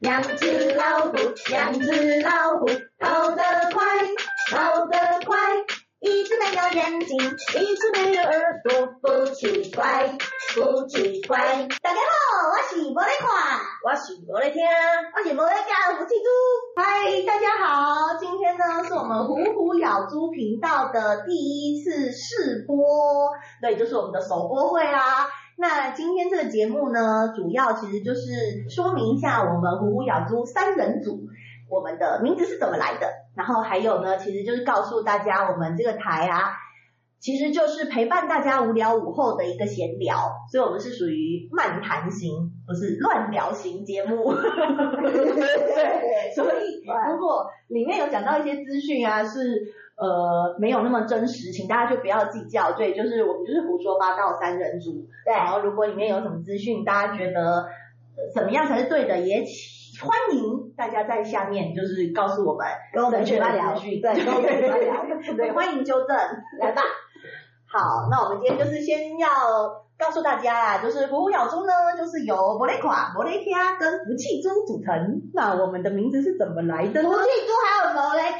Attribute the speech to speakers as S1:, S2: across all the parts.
S1: 两只老虎，两只老虎，跑得快，跑得快。一只没有眼睛，一只没有耳朵，不奇怪，不奇怪。大家好，我是无咧看，
S2: 我是无咧听，
S1: 我是无咧教福气猪。嗨，大家好，今天呢是我们虎虎咬猪频道的第一次试播，对，就是我们的首播会啦。那今天这个节目呢，主要其实就是说明一下我们虎虎咬猪三人组。我们的名字是怎么来的？然后还有呢，其实就是告诉大家，我们这个台啊，其实就是陪伴大家无聊午后的一个闲聊，所以我们是属于漫谈型，不是乱聊型节目。对，所以如果里面有讲到一些资讯啊，是呃没有那么真实，请大家就不要计较。对，就是我们就是胡说八道三人组。对，然后如果里面有什么资讯，大家觉得怎么样才是对的，也请。欢迎大家在下面就是告诉我们，
S2: 跟我们去聊，对，跟我们去聊，
S1: 对，欢迎纠正，来吧。好，那我们今天就是先要告诉大家啊，就是虎虎咬猪呢，就是由博雷垮、博雷卡跟福气猪组成。那我们的名字是怎么来的呢？
S2: 福气猪还有博雷卡，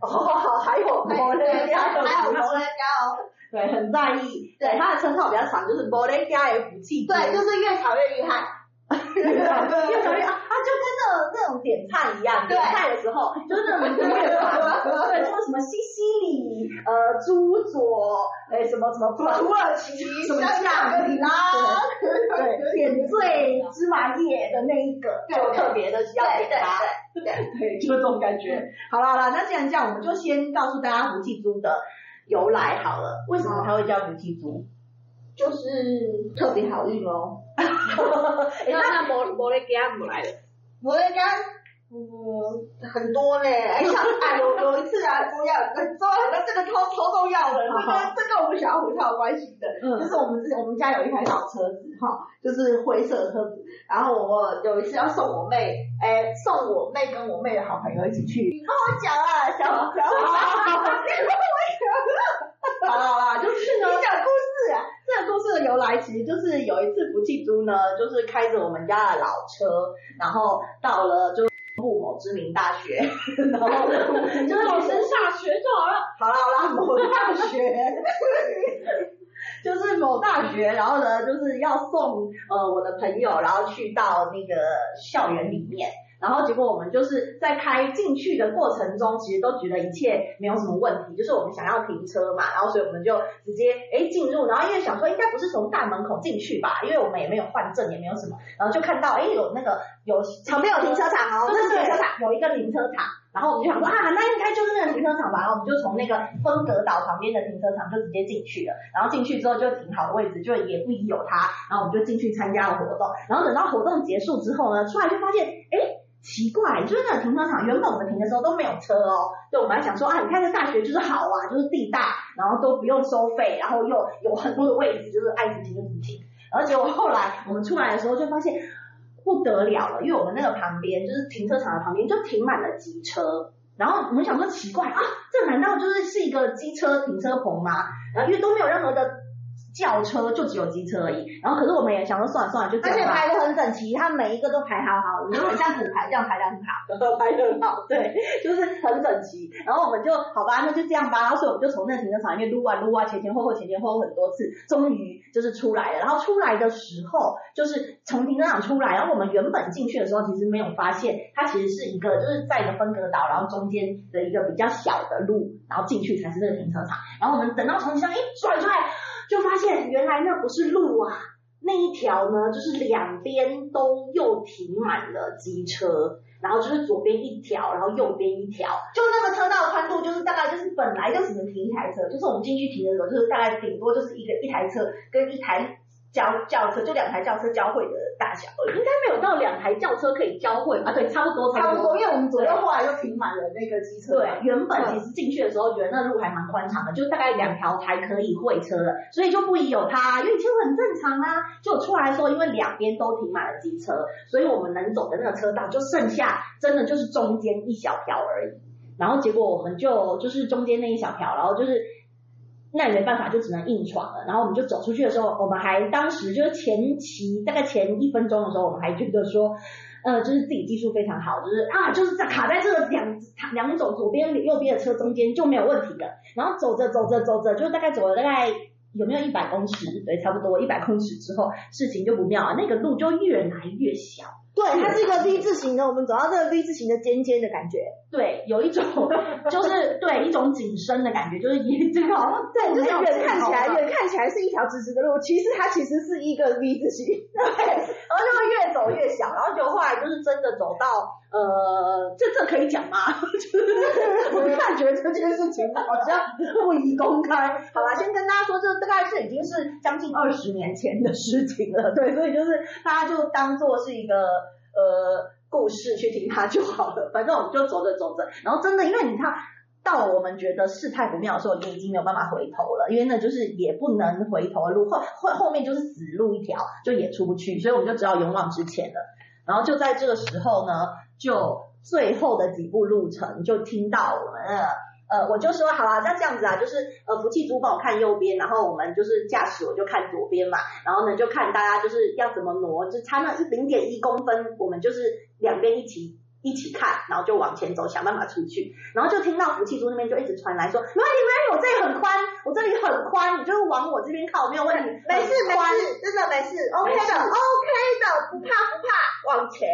S1: 哦，还有博雷卡，
S2: 还有博雷卡哦，
S1: 对，很在意。对，他的称号比较长，就是博雷卡的福气，
S2: 对，就是越吵越厉害。
S1: 越吵越啊，就跟那种那种点菜一样，点菜的时候就是那种 对，说什么西西里，呃，猪左，哎，什么什么土耳其，什么酱里拉，对，点缀芝麻叶的那一个，就特别的要点它，对对，就是这种感觉。好了好了，那既然这样，我们就先告诉大家福气猪的由来好了，为什么它会叫福气猪？
S2: 就是特别好运哦。
S1: 那那摩摩雷加怎么来的？
S2: 摩雷加，嗯，很多呢。哎像，哎，有有一次啊，重要，重要，那这个超超重要的，这个这跟我们小虎超有关系的。嗯。就是我们之前，我们家有一台老车子，哈，就是灰色的车子。然后我有一次要送我妹，哎，送我妹跟我妹的好朋友一起去。你跟我讲啊，小虎，小虎。
S1: 好了好了，就是呢。你讲故事啊。这个故事的由来，其实就是有一次福气猪呢，就是开着我们家的老车，然后到了就某某知名大学，然后就是老师下学就好了。好了好了，某大学，就是某大学，然后呢，就是要送呃我的朋友，然后去到那个校园里面。然后结果我们就是在开进去的过程中，其实都觉得一切没有什么问题，就是我们想要停车嘛，然后所以我们就直接哎进入，然后因为想说应该不是从大门口进去吧，因为我们也没有换证，也没有什么，然后就看到哎有那个有旁边有停车场哦，对对对，有一个停车场，然后我们就想说啊，那应该就是那个停车场吧，然后我们就从那个分隔岛旁边的停车场就直接进去了，然后进去之后就停好的位置，就也不疑有他，然后我们就进去参加了活动，然后等到活动结束之后呢，出来就发现哎。奇怪，就是那个停车场，原本我们停的时候都没有车哦。对，我们还想说啊，你看这大学就是好啊，就是地大，然后都不用收费，然后又有很多的位置，就是爱停就停。而结果后来我们出来的时候就发现不得了了，因为我们那个旁边就是停车场的旁边就停满了机车，然后我们想说奇怪啊，这难道就是是一个机车停车棚吗？然后因为都没有任何的。轿车就只有机车而已，然后可是我们也想说算了算了，就这样吧。而且排的很整齐，它每一个都排好好，你就很像骨牌这样排的很好，都排的很好，对，就是很整齐。然后我们就好吧，那就这样吧。然后所以我们就从那个停车场里面撸啊撸啊，前前后后前前后后很多次，终于就是出来了。然后出来的时候，就是从停车场出来，然后我们原本进去的时候，其实没有发现它其实是一个就是在一个分隔岛，然后中间的一个比较小的路，然后进去才是这个停车场。然后我们等到从停车场一转出来。就发现原来那不是路啊，那一条呢，就是两边都又停满了机车，然后就是左边一条，然后右边一条，就那个车道宽度就是大概就是本来就只能停一台车，就是我们进去停的时候，就是大概顶多就是一个一台车跟一台。轿轿车就两台轿车交汇的大小，应该没有到两台轿车可以交汇啊。对，差不多，差不多。因为我们左右后来又停满了那个机车。对，原本其实进去的时候觉得那路还蛮宽敞的，就大概两条才可以会车的，所以就不宜有它，因为其实很正常啊。就出来说，因为两边都停满了机车，所以我们能走的那个车道就剩下真的就是中间一小条而已。然后结果我们就就是中间那一小条，然后就是。那也没办法，就只能硬闯了。然后我们就走出去的时候，我们还当时就是前期大概前一分钟的时候，我们还觉得说，呃，就是自己技术非常好，就是啊，就是在卡在这个两两种左边右边的车中间就没有问题的。然后走着走着走着，就大概走了大概有没有一百公尺？对，差不多一百公尺之后，事情就不妙了，那个路就越来越小。
S2: 对，它是一个 V 字形的，我们走到这个 V 字形的尖尖的感觉，
S1: 对，有一种就是对一种紧身的感觉，就是也这个好像
S2: 对，就是远看起来远看起来是一条直直的路，其实它其实是一个 V 字形，
S1: 对，然后就会越走越小，然后就后来就是真的走到呃，这这可以讲吗？就 是我感觉这件事情好像不宜公开，好吧，先跟大家说，这大概是已经是将近二十年前的事情了，对，所以就是大家就当做是一个。呃，故事去听它就好了。反正我们就走着走着，然后真的，因为你看到我们觉得事态不妙的时候，你已经没有办法回头了，因为那就是也不能回头的路，后后后面就是死路一条，就也出不去，所以我们就只好勇往直前了。然后就在这个时候呢，就最后的几步路程，就听到我们。呃，我就说好啊，那这样子啊，就是呃，福气珠宝看右边，然后我们就是驾驶，我就看左边嘛，然后呢就看大家就是要怎么挪，就差那一零点一公分，我们就是两边一起。一起看，然后就往前走，想办法出去。然后就听到福气猪那边就一直传来说：“没问题，没问题，我这里很宽，我这里很宽，你就往我这边靠，没有问题，
S2: 没事没事，真的没事，OK 的，OK 的，不怕不怕，往前。”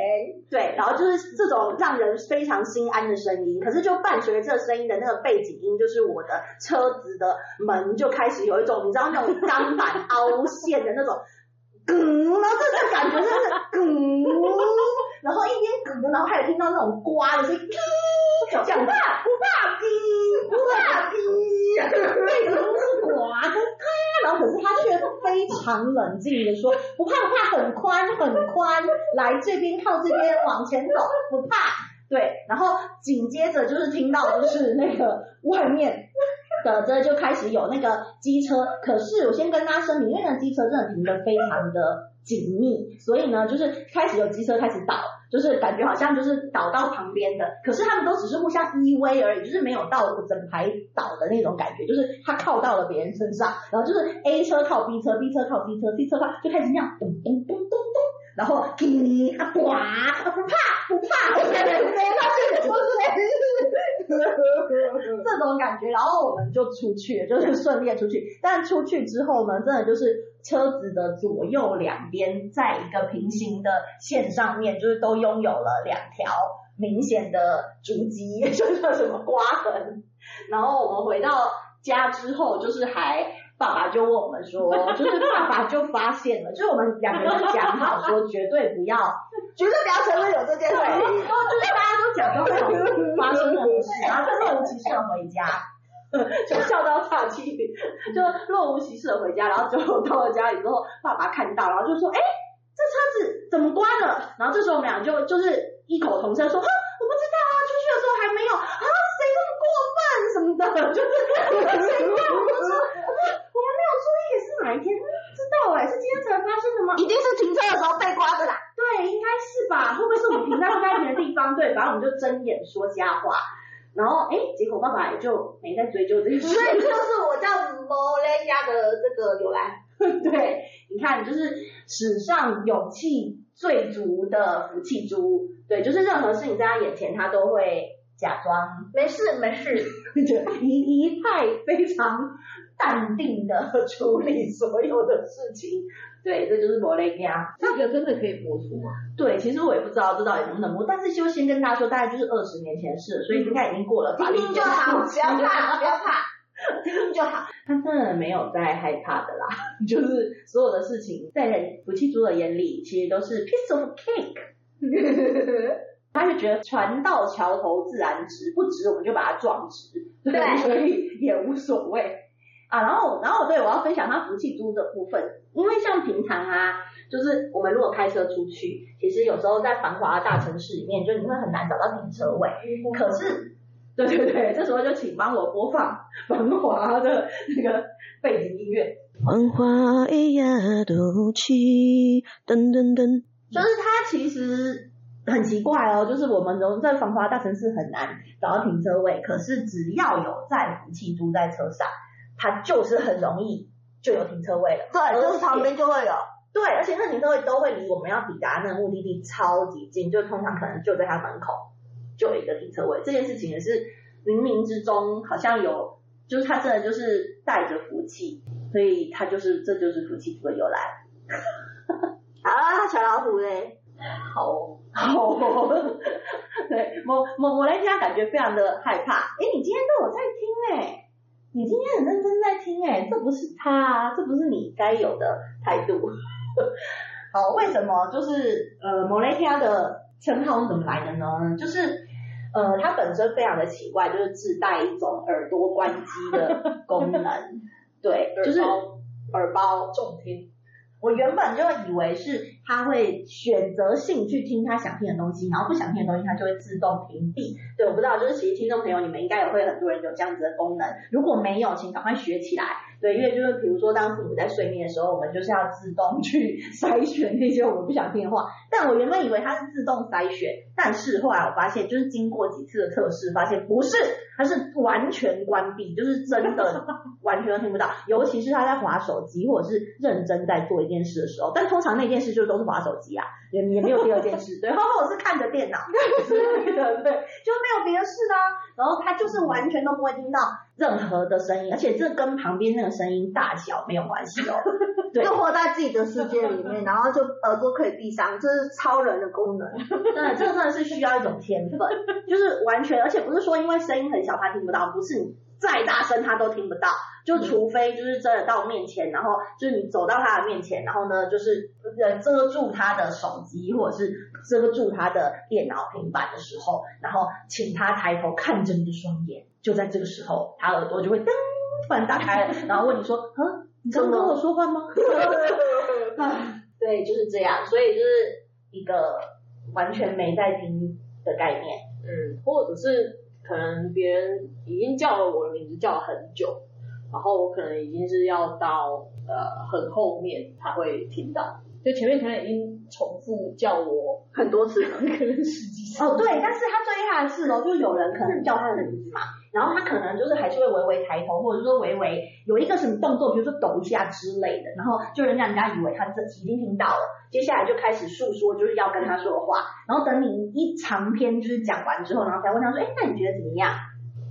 S1: 对，然后就是这种让人非常心安的声音。可是就伴随着这声音的那个背景音，就是我的车子的门就开始有一种你知道那种钢板凹陷的那种，嗯，然后这个感觉就是嗯。然后一边哽，然后还有听到那种刮的声音，讲不怕不怕滴，不怕滴，对，都是刮跟咔，然后可是他却非常冷静的说，不怕不怕，很宽很宽，来这边靠这边往前走，不怕，对，然后紧接着就是听到就是那个外面的这就开始有那个机车，可是我先跟他声明，因为那机车真的停得非常的。紧密，所以呢，就是开始有机车开始倒，就是感觉好像就是倒到旁边的，可是他们都只是互相依偎而已，就是没有到整排倒的那种感觉，就是他靠到了别人身上，然后就是 A 车靠 B 车，B 车靠 C 车，C 车靠就开始那样咚咚咚咚咚，然后滴啊呱啊不怕不怕，没没没，他是不是？这种感觉，然后我们就出去，就是顺利出去，但出去之后呢，真的就是。车子的左右两边，在一个平行的线上面，就是都拥有了两条明显的足迹，就是什么刮痕。然后我们回到家之后，就是还爸爸就问我们说，就是爸爸就发现了，就是我们两个人讲好说，绝对不要，
S2: 绝对不要承认有这件事，
S1: 就是大家都讲都没有发生什么事，然后就若无其事的回家。就笑到岔气，就若无其事的回家，然后就到了家里之后，爸爸看到，然后就说：“哎，这车子怎么关了？”然后这时候我们俩就就是异口同声说：“哼，我不知道啊，出去的时候还没有啊，谁这么过分什么的，就是谁怪我们说，我们没有注意是哪一天，知道哎，是今天才发生的吗？
S2: 一定是停车的时候被刮的啦。
S1: 对，应该是吧？会不会是我们停在不该停的地方？对，反正我们就睁眼说瞎话。”然后，哎，结果爸爸也就没再追究这件事。
S2: 所以这就是我叫摩雷家的这个由来。
S1: 对，你看，就是史上勇气最足的福气猪。对，就是任何事情在他眼前，他都会假装
S2: 没事没事，
S1: 就 一一派非常淡定的处理所有的事情。对，这就是摩雷亚。
S2: 这个真的可以播出吗？
S1: 对，其实我也不知道这到底能不能播，但是就先跟大家说，大概就是二十年前的事，所以应该已经过了。
S2: 听听就好，不要怕，不要怕，听听就好。
S1: 他真的没有在害怕的啦，就是所有的事情在福气猪的眼里，其实都是 piece of cake。他就觉得船到桥头自然直，不直我们就把它撞直，对，对所以也无所谓。啊，然后，然后对，我要分享他福气猪的部分，因为像平常啊，就是我们如果开车出去，其实有时候在繁华的大城市里面，就你会很难找到停车位。可是，对对对，这时候就请帮我播放繁华的那个背景音乐。繁华一夜都起，噔噔噔。就是它其实很奇怪哦，就是我们在繁华大城市很难找到停车位，可是只要有在福气猪在车上。它就是很容易就有停车位了。
S2: 对，就是旁边就会有。
S1: 对，而且那停车位都会离我们要抵达那个目的地超级近，就通常可能就在它门口就有一个停车位。这件事情也是冥冥之中好像有，就是它真的就是带着福气，所以它就是这就是福气图的由来。
S2: 啊，小老虎嘞，
S1: 好好，对，我我我来家感觉非常的害怕。哎，你今天都有在听哎，你今天很认真在听哎，这不是他啊，这不是你该有的态度。好，为什么就是呃摩雷家的称号是怎么来的呢？就是呃它本身非常的奇怪，就是自带一种耳朵关机的功能，对，就是耳包重听。我原本就以为是他会选择性去听他想听的东西，然后不想听的东西他就会自动屏蔽。对，我不知道，就是其实听众朋友你们应该也会很多人有这样子的功能，如果没有，请赶快学起来。对，因为就是比如说，当父母在睡眠的时候，我们就是要自动去筛选那些我们不想听的话。但我原本以为它是自动筛选，但是后来我发现，就是经过几次的测试，发现不是，它是完全关闭，就是真的 完全都听不到。尤其是他在划手机或者是认真在做一件事的时候，但通常那件事就都是划手机啊，也也没有第二件事。对，或者是看着电脑之类的，对，就没有别的事啦。然后他就是完全都不会听到任何的声音，而且这跟旁边那个声音大小没有关系哦。对，
S2: 就活在自己的世界里面，然后就耳朵可以闭上，这是超人的功能。
S1: 对，这个真的是需要一种天分，就是完全，而且不是说因为声音很小他听不到，不是你再大声他都听不到。就除非就是真的到面前，然后就是你走到他的面前，然后呢就是遮住他的手机或者是遮住他的电脑平板的时候，然后请他抬头看着你的双眼，就在这个时候，他耳朵就会噔突然打开了，然后问你说：“嗯，你刚刚跟我说话吗？”对，就是这样，所以就是一个完全没在听的概念，
S3: 嗯，或者是可能别人已经叫了我的名字叫了很久。然后我可能已经是要到呃很后面才会听到，就前面可能已经重复叫我很多次了，可能十几次。
S1: 哦，对，但是他最厉害的是哦，就是有人可能叫他的名字嘛，然后他可能就是还是会微微抬头，或者说微微有一个什么动作，比如说抖一下之类的，然后就让人家以为他这已经听到了，接下来就开始诉说就是要跟他说的话，然后等你一长篇就是讲完之后，然后才问他说，哎，那你觉得怎么样？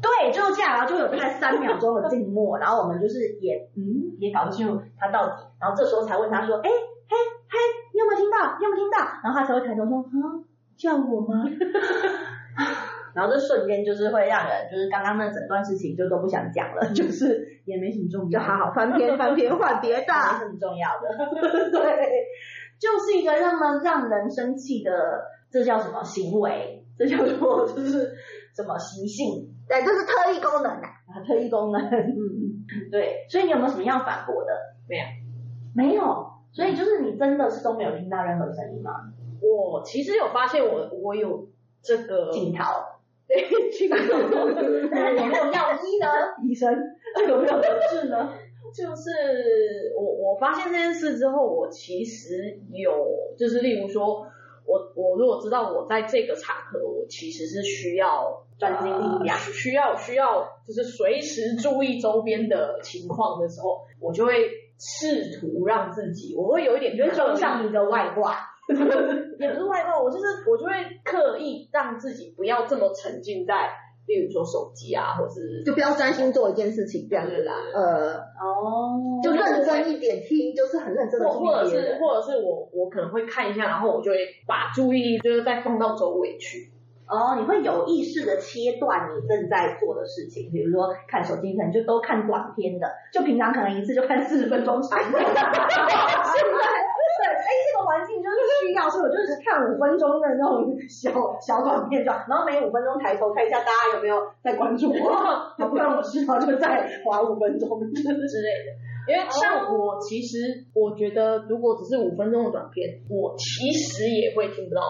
S1: 对，就是这样，然后就有大概三秒钟的静默，然后我们就是也嗯也搞不清楚他到底，然后这时候才问他说，哎嘿嘿，你有没有听到？你有没有听到？然后他才会抬头说，啊，叫我吗？然后这瞬间就是会让人就是刚刚那整段事情就都不想讲了，就是也没什么重要，
S2: 就好好翻篇 翻篇换别的，
S1: 没什么重要的，对，就是一个那么让人生气的，这叫什么行为？这叫做就是什么习性？
S2: 对，这是特异功能啊，
S1: 特异功能。嗯，对，所以你有没有什么要反驳的？
S3: 没有，
S1: 没有。所以就是你真的是都没有听到任何声音吗？
S3: 我其实有发现我我有这个
S1: 镜头，
S3: 对，镜头。
S1: 那有没有药医呢？医生有没有得治呢？
S3: 就是我我发现这件事之后，我其实有，就是例如说，我我如果知道我在这个场合，我其实是需要。
S1: 专心力量，
S3: 需要需要就是随时注意周边的情况的时候，我就会试图让自己，我会有一点就是
S1: 装上一个外挂，
S3: 也不是外挂，我就是我就会刻意让自己不要这么沉浸在，例如说手机啊，或是
S2: 就不要专心做一件事情这样子啦。呃，
S1: 哦，
S2: 就认真一点听，就是很认真的听。
S3: 或者是或者是我我可能会看一下，然后我就会把注意力就是再放到周围去。
S1: 哦，你会有意识的切断你正在做的事情，比如说看手机，可能就都看短片的，就平常可能一次就看四十分钟长的。现在对，哎，这个环境就是需要，所以我就是看五分钟的那种小小短片，就然后每五分钟抬头看一下大家有没有在关注我，不然我知道就再滑五分钟之类的。
S3: 因为像我其实我觉得，如果只是五分钟的短片，我其实也会听不到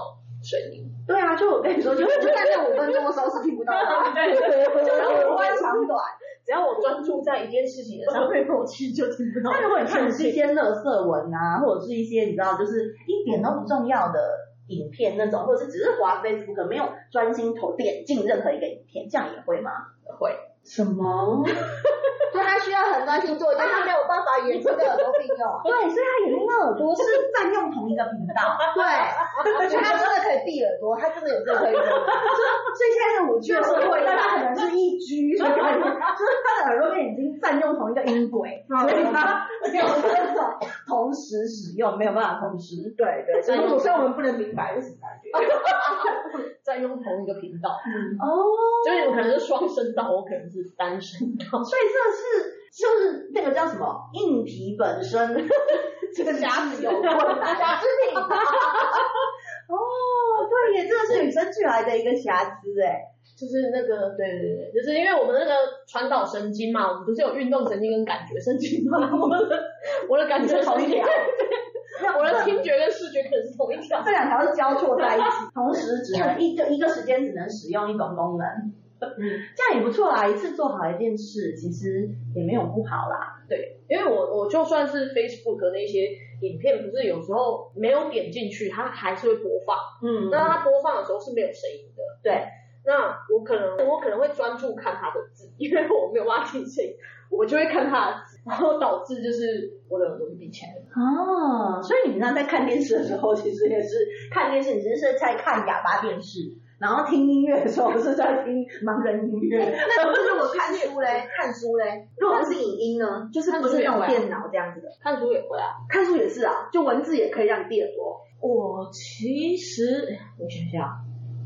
S3: 声音。
S1: 对啊，就我跟你说，就就在那五分钟的时候是听不到的。对对对，只要我不会长短，
S3: 只要我专注在一件事情的上面，我其实就听不到。
S1: 但如果你看的是一些乐色文啊，或者是一些你知道，就是一点都不重要的影片那种，或者是只是滑 Facebook 没有专心投点进任何一个影片，这样也会吗？
S3: 会。
S1: 什
S2: 么？就他需要很专心做，但他没有办法眼睛跟耳朵并用。
S1: 对，所以他眼睛跟耳朵是占用同一个频道。
S2: 对，而 且他真的可以闭耳朵，他真的有这个可以。
S1: 所以现在是五 G 的社会，但他可能是一 G，就是他的耳朵跟眼睛占用同一个音轨，所以他没有办法同时使用，没有办法同时。
S2: 对对，所以所以我们不能明白是什么感觉。
S3: 占用同一个频道。
S1: 哦，
S3: 就是有可能是双声道，我可能是单声道。
S1: 所以这是就是那个叫什么硬体本身，这个瑕疵有困难，
S2: 瑕疵品。
S1: 哦，对耶，这个是与生俱来的一个瑕疵哎，
S3: 就是那个对对对，就是因为我们那个传导神经嘛，我们不是有运动神经跟感觉神经吗？我的我的感觉同一条，我的听觉跟视觉可能是同一条，
S1: 这两条是交错在一起，同时只能一就一个时间只能使用一种功能。嗯，这样也不错啦，一次做好一件事，其实也没有不好啦。
S3: 对，因为我我就算是 Facebook 的那些影片，不是有时候没有点进去，它还是会播放。嗯，那它播放的时候是没有声音的。
S1: 对，
S3: 那我可能我可能会专注看它的字，因为我没有办法听声音，我就会看它的字，然后导致就是我的耳朵就闭起来了。
S1: 哦，所以你平常在看电视的时候，其实也是看电视，你只是在看哑巴电视。然后听音乐的时候，不是在听盲人音乐。
S2: 那不是如果看书嘞？看书嘞？如果是影音呢？就是不是用电脑这样子的？
S3: 看书也会啊，
S2: 看书也是啊，就文字也可以让你闭耳朵。
S3: 我其实我想想，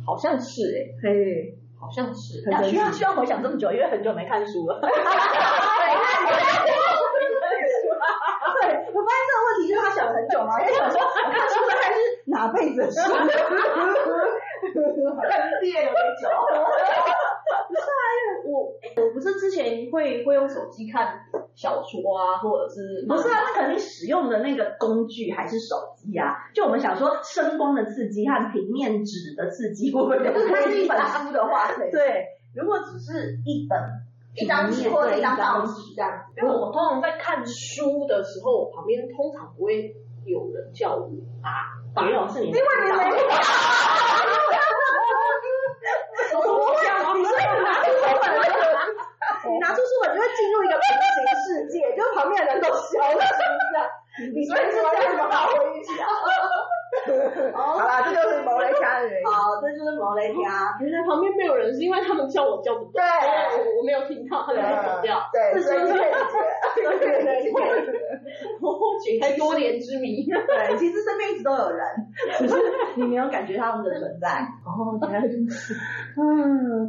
S3: 好像是哎，嘿，好像是。
S1: 那需要需要回想这么久，因为很久没看书了。对，我发现这个问题就是他想了很久嘛，因为想说看书大概是哪辈子的事。好像是毕业有点久，
S3: 不是啊，因为我我不是之前会会用手机看小说啊，或者是
S1: 不是啊？那肯定使用的那个工具还是手机啊。就我们想说，声光的刺激和平面纸的刺激会不会？
S2: 就是它是一本书的话，
S1: 对，如果只是一本
S2: 一张纸或者一张报纸这样。
S3: 因为我通常在看书的时候，旁边通常不会有人叫我啊，
S1: 没有是你，因为
S2: 你没。
S1: 你拿出书本就会进入一个平行世界，就是旁边的人都消失了，你所以是这样发挥一下。
S2: 好啦，这就是毛雷卡的原因。
S1: 好，这就是毛雷卡。
S3: 原来旁边没有人，是因为他们叫我叫不到。对，我我没有听到，他们在走掉。
S2: 对，所以可以理解。对对对，
S3: 解开多年之谜。
S1: 对，其实身边一直都有人，只是你没有感觉他们的存在。
S3: 哦，原来如此。
S1: 嗯。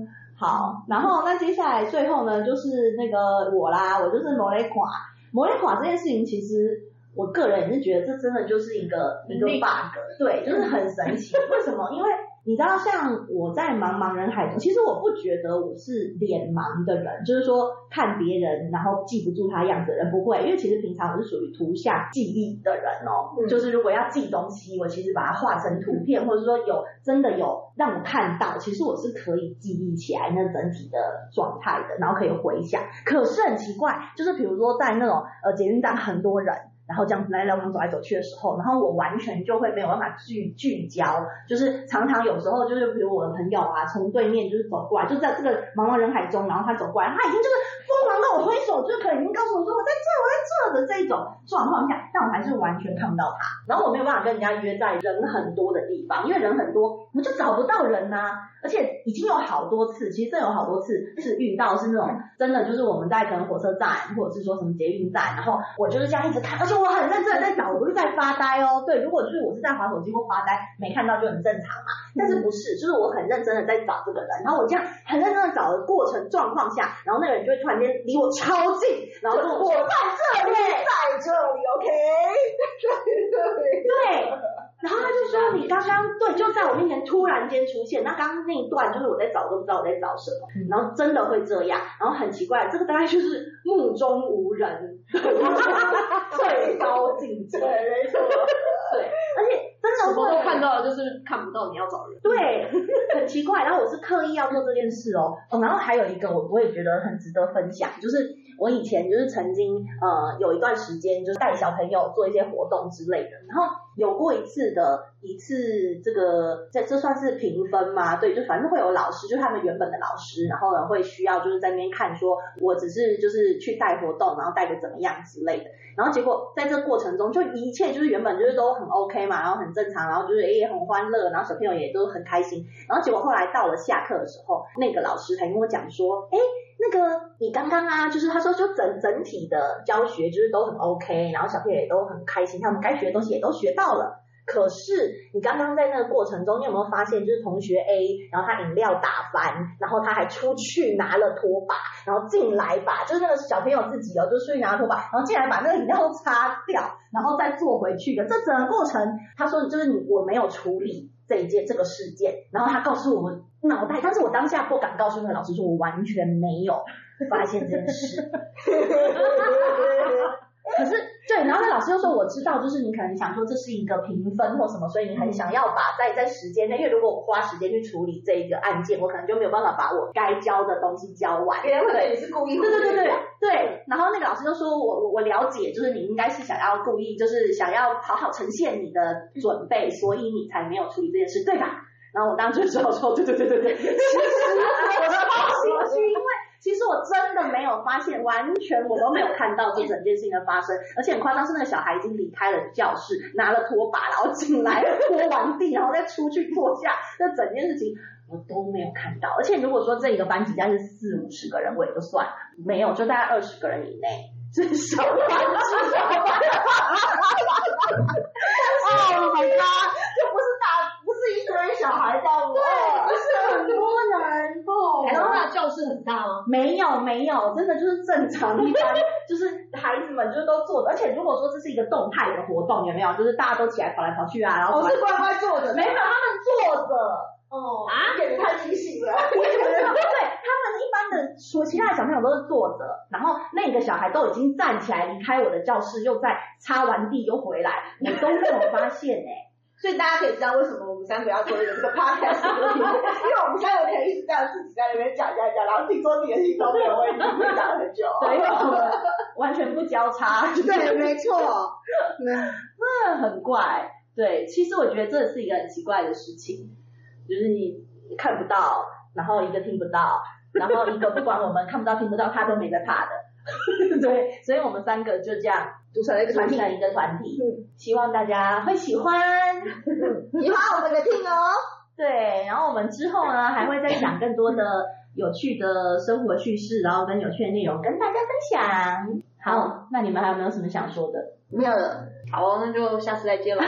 S1: 好，然后那接下来最后呢，就是那个我啦，我就是摩雷垮，摩雷垮这件事情，其实我个人也是觉得这真的就是一个一个 bug，对，就是很神奇。为什么？因为。你知道，像我在茫茫人海中，其实我不觉得我是脸盲的人，就是说看别人然后记不住他样子的人不会，因为其实平常我是属于图像记忆的人哦，嗯、就是如果要记东西，我其实把它画成图片，或者说有真的有让我看到，其实我是可以记忆起来那整体的状态的，然后可以回想。可是很奇怪，就是比如说在那种呃捷运站很多人。然后这样子来来往走来走去的时候，然后我完全就会没有办法聚聚焦，就是常常有时候就是比如我的朋友啊，从对面就是走过来，就在这个茫茫人海中，然后他走过来，他已经就是疯狂跟我挥手，就可能已经告诉我说我在这，我在这的这种状况下，但我还是完全看不到他，然后我没有办法跟人家约在人很多的地方，因为人很多，我们就找不到人呐、而且已经有好多次，其实真有好多次是遇到是那种真的，就是我们在可能火车站或者是说什么捷运站，然后我就是这样一直看，而且我很认真的在找，我不是在发呆哦。对，如果就是我是在滑手机或发呆，没看到就很正常嘛。但是不是，就是我很认真的在找这个人，然后我这样很认真的找的过程状况下，然后那个人就会突然间离我超近，然后就我在这里，在这里，OK，对。然后他就说：“你刚刚对，就在我面前突然间出现。那刚刚那一段就是我在找，都不知道我在找什么。然后真的会这样，然后很奇怪，这个大概就是目中无人，最高境界，没错。对，而且真的
S3: 什么都看到了，就是看不到你要找人。
S1: 对，很奇怪。然后我是刻意要做这件事哦。哦，然后还有一个我我也觉得很值得分享，就是我以前就是曾经呃有一段时间就是带小朋友做一些活动之类的，然后。有过一次的一次这个这这算是评分吗？对，就反正会有老师，就他们原本的老师，然后呢会需要就是在那边看说，我只是就是去带活动，然后带的怎么样之类的。然后结果在这过程中，就一切就是原本就是都很 OK 嘛，然后很正常，然后就是也很欢乐，然后小朋友也都很开心。然后结果后来到了下课的时候，那个老师才跟我讲说，哎，那个你刚刚啊，就是他说就整整体的教学就是都很 OK，然后小朋友也都很开心，他们该学的东西也都学到了。可是你刚刚在那个过程中，你有没有发现，就是同学 A，然后他饮料打翻，然后他还出去拿了拖把，然后进来把，就是那个小朋友自己哦，就出去拿了拖把，然后进来把那个饮料擦掉，然后再坐回去的。这整个过程，他说就是你我没有处理这一件这个事件，然后他告诉我们脑袋，但是我当下不敢告诉那个老师说，我完全没有发现这件事。可是，说，我知道，就是你可能想说这是一个评分或什么，所以你很想要把在在时间内，因为如果我花时间去处理这一个案件，我可能就没有办法把我该教的东西教完。
S2: 别人会觉得你是故意。
S1: 对对对对对。然后那个老师就说我我我了解，就是你应该是想要故意，就是想要好好呈现你的准备，所以你才没有处理这件事，对吧？然后我当时就说，对对对对对，其实我超心虚，因为。其实我真的没有发现，完全我都没有看到这整件事情的发生，而且很夸张，是那个小孩已经离开了教室，拿了拖把，然后进来拖完地，然后再出去坐下，这整件事情我都没有看到。而且如果说这一个班级大概是四五十个人，我也就算了，没有，就大概二十个人以内，最小班级，小班级，
S2: 哦，my god，就不是大，不是一堆小孩到，对，不是很多人
S3: 教室很大吗？
S1: 没有没有，真的就是正常一般，就是孩子们就是都坐着，而且如果说这是一个动态的活动，有没有？就是大家都起来跑来跑去啊，然后
S2: 我、哦、是乖乖坐着，
S1: 没有，他们坐着。
S2: 哦啊，简直太清醒了。
S1: 对，他们一般的说，其他的小朋友都是坐着，然后那个小孩都已经站起来离开我的教室，又在擦完地又回来，你都没有发现哎、欸。
S2: 所以大家可以知道为什么我们三个要做一个这个 podcast，因为我们三个可以一直这样自己在那边讲讲讲，然后自己说自己的心都没有问题，会讲很久。
S1: 对，因为我们完全不交叉。
S2: 对，没错。
S1: 嗯，很怪。对，其实我觉得这是一个很奇怪的事情，就是你看不到，然后一个听不到，然后一个不管我们看不到听不到，他都没在怕的。对，所以我们三个就这样组成了一个团体，一个团体。嗯，希望大家会喜欢，
S2: 喜欢我们的听哦。
S1: 对，然后我们之后呢，还会再讲更多的有趣的生活趣事，然后跟有趣的内容跟大家分享。好，那你们还有没有什么想说的？
S2: 没有了。
S3: 好，那就下次再见了。